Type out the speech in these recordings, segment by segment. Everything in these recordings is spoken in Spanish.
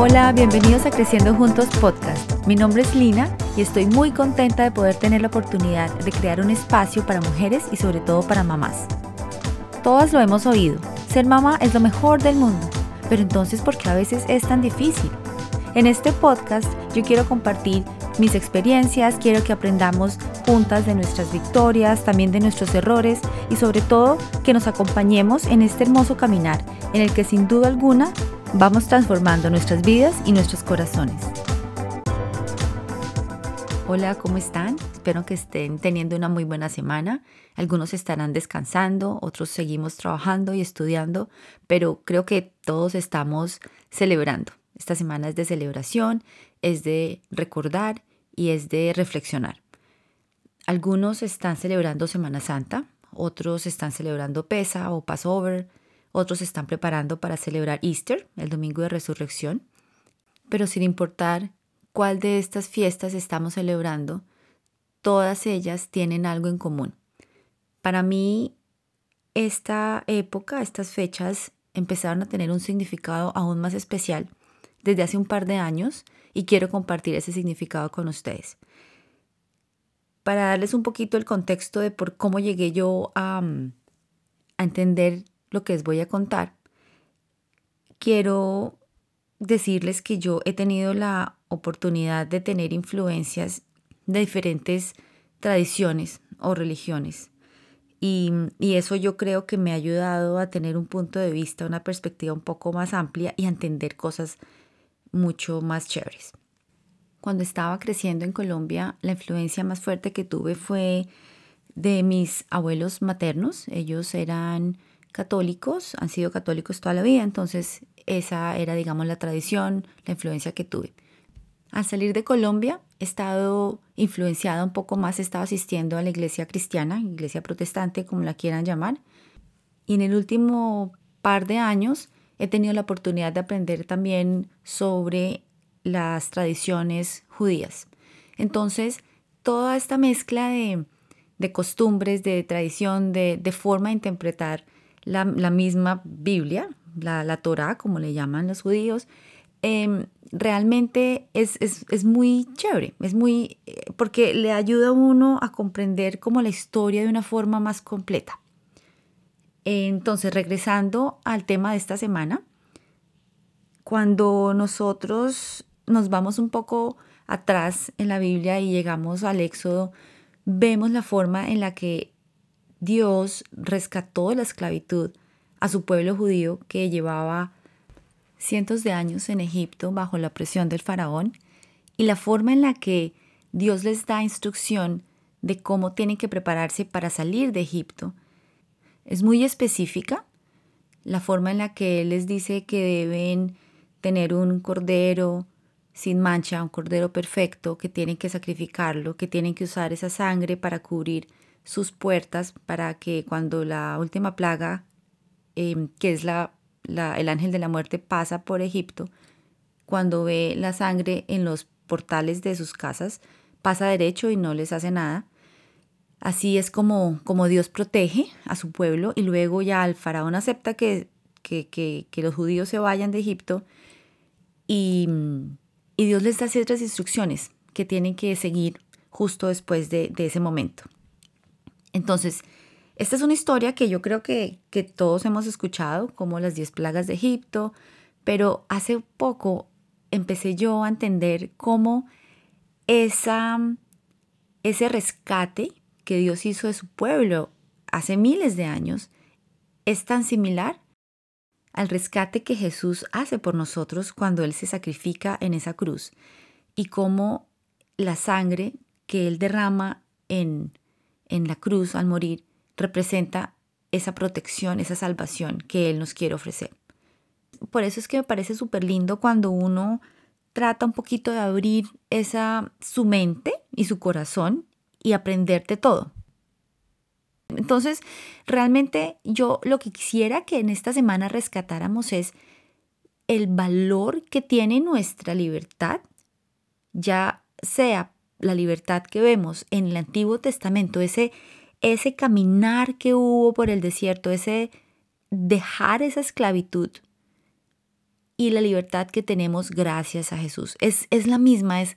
Hola, bienvenidos a Creciendo Juntos Podcast. Mi nombre es Lina y estoy muy contenta de poder tener la oportunidad de crear un espacio para mujeres y sobre todo para mamás. Todas lo hemos oído, ser mamá es lo mejor del mundo, pero entonces ¿por qué a veces es tan difícil? En este podcast yo quiero compartir mis experiencias, quiero que aprendamos juntas de nuestras victorias, también de nuestros errores y sobre todo que nos acompañemos en este hermoso caminar en el que sin duda alguna vamos transformando nuestras vidas y nuestros corazones. Hola, ¿cómo están? Espero que estén teniendo una muy buena semana. Algunos estarán descansando, otros seguimos trabajando y estudiando, pero creo que todos estamos celebrando. Esta semana es de celebración, es de recordar y es de reflexionar. Algunos están celebrando Semana Santa, otros están celebrando Pesa o Passover, otros están preparando para celebrar Easter, el domingo de resurrección. Pero sin importar cuál de estas fiestas estamos celebrando, todas ellas tienen algo en común. Para mí, esta época, estas fechas empezaron a tener un significado aún más especial desde hace un par de años y quiero compartir ese significado con ustedes. Para darles un poquito el contexto de por cómo llegué yo a, a entender lo que les voy a contar, quiero decirles que yo he tenido la oportunidad de tener influencias de diferentes tradiciones o religiones. Y, y, eso yo creo que me ha ayudado a tener un punto de vista, una perspectiva un poco más amplia y a entender cosas mucho más chéveres. Cuando estaba creciendo en Colombia, la influencia más fuerte que tuve fue de mis abuelos maternos. Ellos eran católicos, han sido católicos toda la vida, entonces esa era, digamos, la tradición, la influencia que tuve. Al salir de Colombia, he estado influenciada un poco más, he estado asistiendo a la iglesia cristiana, iglesia protestante, como la quieran llamar. Y en el último par de años he tenido la oportunidad de aprender también sobre las tradiciones judías. Entonces, toda esta mezcla de, costumbres, de tradición, de, forma de interpretar la, misma Biblia, la, Torah, como le llaman los judíos, em, realmente es, es, muy chévere, es muy, eh, porque le ayuda a uno a comprender como la historia de una forma más completa. Entonces, regresando al tema de esta semana, cuando nosotros nos vamos un poco atrás en la Biblia y llegamos al Éxodo, vemos la forma en la que Dios rescató de la esclavitud a su pueblo judío que llevaba cientos de años en Egipto bajo la presión del faraón y la forma en la que Dios les da instrucción de cómo tienen que prepararse para salir de Egipto es muy específica la forma en la que Él les dice que deben tener un cordero sin mancha, un cordero perfecto, que tienen que sacrificarlo, que tienen que usar esa sangre para cubrir sus puertas, para que cuando la última plaga, em, que es la, el ángel de la muerte, pasa por Egipto, cuando ve la sangre en los portales de sus casas, pasa derecho y no les hace nada. Así es como, como Dios protege a su pueblo y luego ya el faraón acepta que, que, los judíos se vayan de Egipto y, Dios les da ciertas instrucciones que tienen que seguir justo después de, ese momento. Entonces, esta es una historia que yo creo que, que todos hemos escuchado, como las diez plagas de Egipto, pero hace poco empecé yo a entender cómo esa, ese rescate que Dios hizo de su pueblo hace miles de años es tan similar al rescate que Jesús hace por nosotros cuando Él se sacrifica en esa cruz y cómo la sangre que Él derrama en, en la cruz al morir representa esa protección, esa salvación que Él nos quiere ofrecer. Por eso es que me parece súper lindo cuando uno trata un poquito de abrir esa su mente y su corazón y aprenderte todo. Entonces, realmente yo lo que quisiera que en esta semana rescatáramos es el valor que tiene nuestra libertad, ya sea la libertad que vemos en el Antiguo Testamento, ese, ese caminar que hubo por el desierto, ese dejar esa esclavitud y la libertad que tenemos gracias a Jesús. Es, es la misma, es,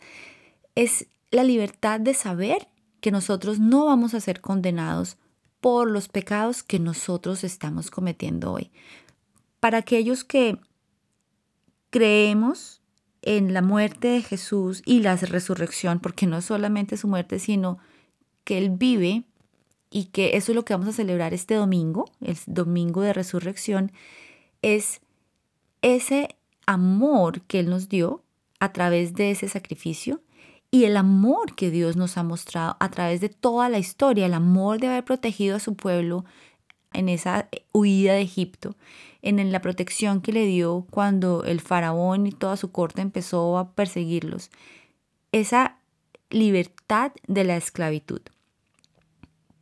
es la libertad de saber que nosotros no vamos a ser condenados por los pecados que nosotros estamos cometiendo hoy. Para aquellos que creemos en la muerte de Jesús y la resurrección, porque no solamente su muerte, sino que Él vive y que eso es lo que vamos a celebrar este domingo, el domingo de resurrección, es ese amor que Él nos dio a través de ese sacrificio y el amor que Dios nos ha mostrado a través de toda la historia, el amor de haber protegido a su pueblo en esa huida de Egipto, en la protección que le dio cuando el faraón y toda su corte empezó a perseguirlos, esa libertad de la esclavitud.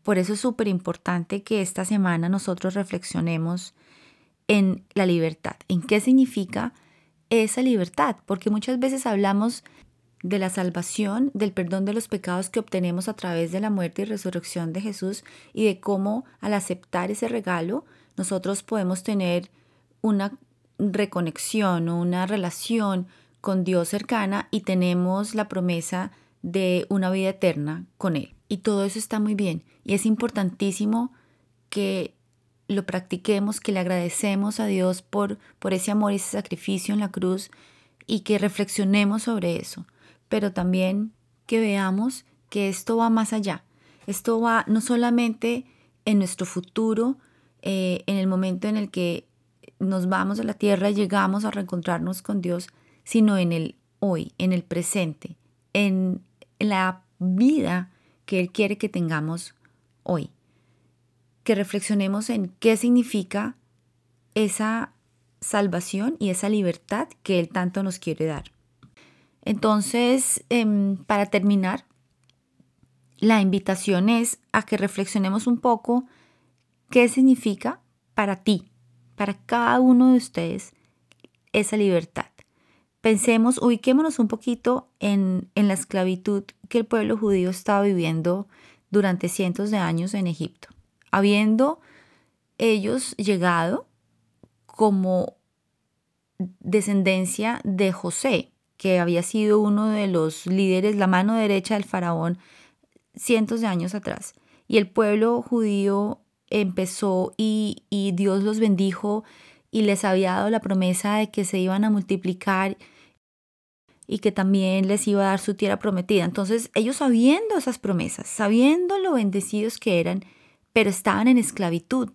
Por eso es súper importante que esta semana nosotros reflexionemos en la libertad, en qué significa esa libertad, porque muchas veces hablamos de la salvación, del perdón de los pecados que obtenemos a través de la muerte y resurrección de Jesús y de cómo al aceptar ese regalo nosotros podemos tener una reconexión o una relación con Dios cercana y tenemos la promesa de una vida eterna con Él. Y todo eso está muy bien y es importantísimo que lo practiquemos, que le agradecemos a Dios por, por ese amor y ese sacrificio en la cruz y que reflexionemos sobre eso pero también que veamos que esto va más allá. Esto va no solamente en nuestro futuro, eh, en el momento en el que nos vamos a la tierra y llegamos a reencontrarnos con Dios, sino en el hoy, en el presente, en la vida que Él quiere que tengamos hoy. Que reflexionemos en qué significa esa salvación y esa libertad que Él tanto nos quiere dar. Entonces, em, para terminar, la invitación es a que reflexionemos un poco qué significa para ti, para cada uno de ustedes, esa libertad. Pensemos, ubiquémonos un poquito en, en la esclavitud que el pueblo judío estaba viviendo durante cientos de años en Egipto, habiendo ellos llegado como descendencia de José, que había sido uno de los líderes, la mano derecha del faraón, cientos de años atrás. Y el pueblo judío empezó y, y Dios los bendijo y les había dado la promesa de que se iban a multiplicar y que también les iba a dar su tierra prometida. Entonces ellos sabiendo esas promesas, sabiendo lo bendecidos que eran, pero estaban en esclavitud.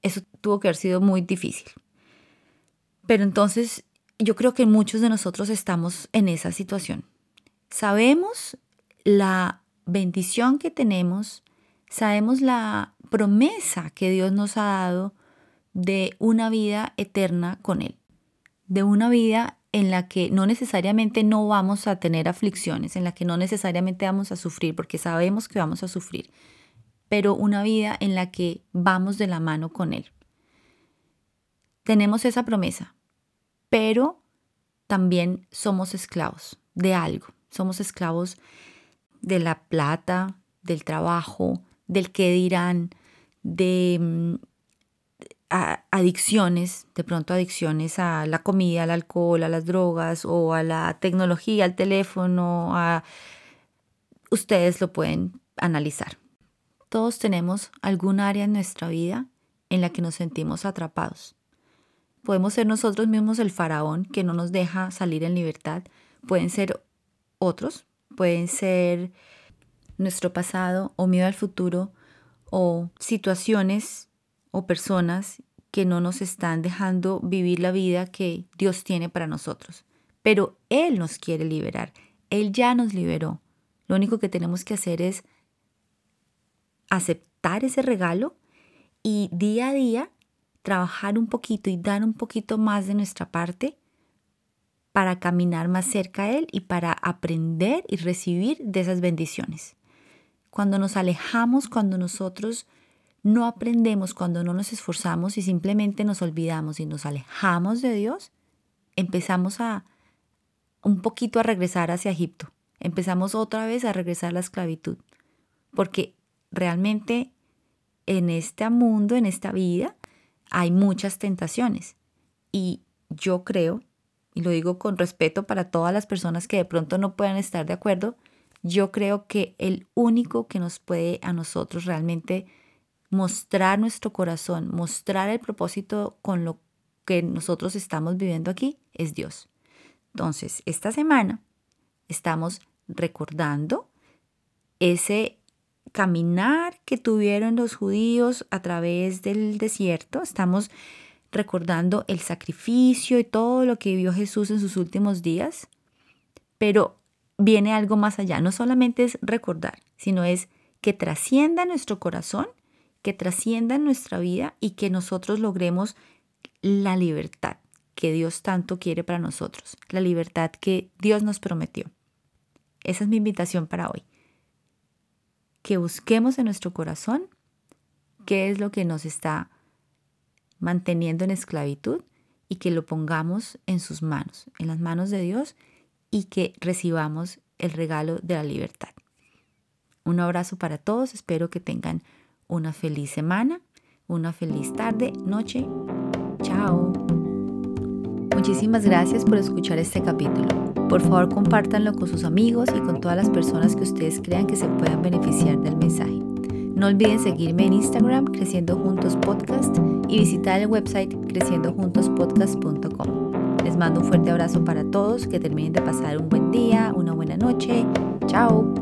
Eso tuvo que haber sido muy difícil. Pero entonces yo creo que muchos de nosotros estamos en esa situación. Sabemos la bendición que tenemos, sabemos la promesa que Dios nos ha dado de una vida eterna con Él, de una vida en la que no necesariamente no vamos a tener aflicciones, en la que no necesariamente vamos a sufrir, porque sabemos que vamos a sufrir, pero una vida en la que vamos de la mano con Él. Tenemos esa promesa, pero también somos esclavos de algo. Somos esclavos de la plata, del trabajo, del qué dirán, de mm, adicciones, de pronto adicciones a la comida, al alcohol, a las drogas o a la tecnología, al teléfono, a... ustedes lo pueden analizar. Todos tenemos algún área en nuestra vida en la que nos sentimos atrapados. Podemos ser nosotros mismos el faraón que no nos deja salir en libertad. Pueden ser otros, pueden ser nuestro pasado o miedo al futuro o situaciones o personas que no nos están dejando vivir la vida que Dios tiene para nosotros. Pero Él nos quiere liberar. Él ya nos liberó. Lo único que tenemos que hacer es aceptar ese regalo y día a día trabajar un poquito y dar un poquito más de nuestra parte para caminar más cerca a Él y para aprender y recibir de esas bendiciones. Cuando nos alejamos, cuando nosotros no aprendemos, cuando no nos esforzamos y simplemente nos olvidamos y nos alejamos de Dios, empezamos a un poquito a regresar hacia Egipto. Empezamos otra vez a regresar a la esclavitud. Porque realmente en este mundo, en esta vida, hay muchas tentaciones y yo creo, y lo digo con respeto para todas las personas que de pronto no puedan estar de acuerdo, yo creo que el único que nos puede a nosotros realmente mostrar nuestro corazón, mostrar el propósito con lo que nosotros estamos viviendo aquí es Dios. Entonces, esta semana estamos recordando ese caminar que tuvieron los judíos a través del desierto. Estamos recordando el sacrificio y todo lo que vivió Jesús en sus últimos días. Pero viene algo más allá. No solamente es recordar, sino es que trascienda nuestro corazón, que trascienda en nuestra vida y que nosotros logremos la libertad que Dios tanto quiere para nosotros, la libertad que Dios nos prometió. Esa es mi invitación para hoy. Que busquemos en nuestro corazón qué es lo que nos está manteniendo en esclavitud y que lo pongamos en sus manos, en las manos de Dios y que recibamos el regalo de la libertad. Un abrazo para todos, espero que tengan una feliz semana, una feliz tarde, noche. Chao. Muchísimas gracias por escuchar este capítulo. Por favor, compártanlo con sus amigos y con todas las personas que ustedes crean que se puedan beneficiar del mensaje. No olviden seguirme en Instagram Creciendo Juntos Podcast y visitar el website creciendojuntospodcast.com. Les mando un fuerte abrazo para todos, que terminen de pasar un buen día, una buena noche. Chao.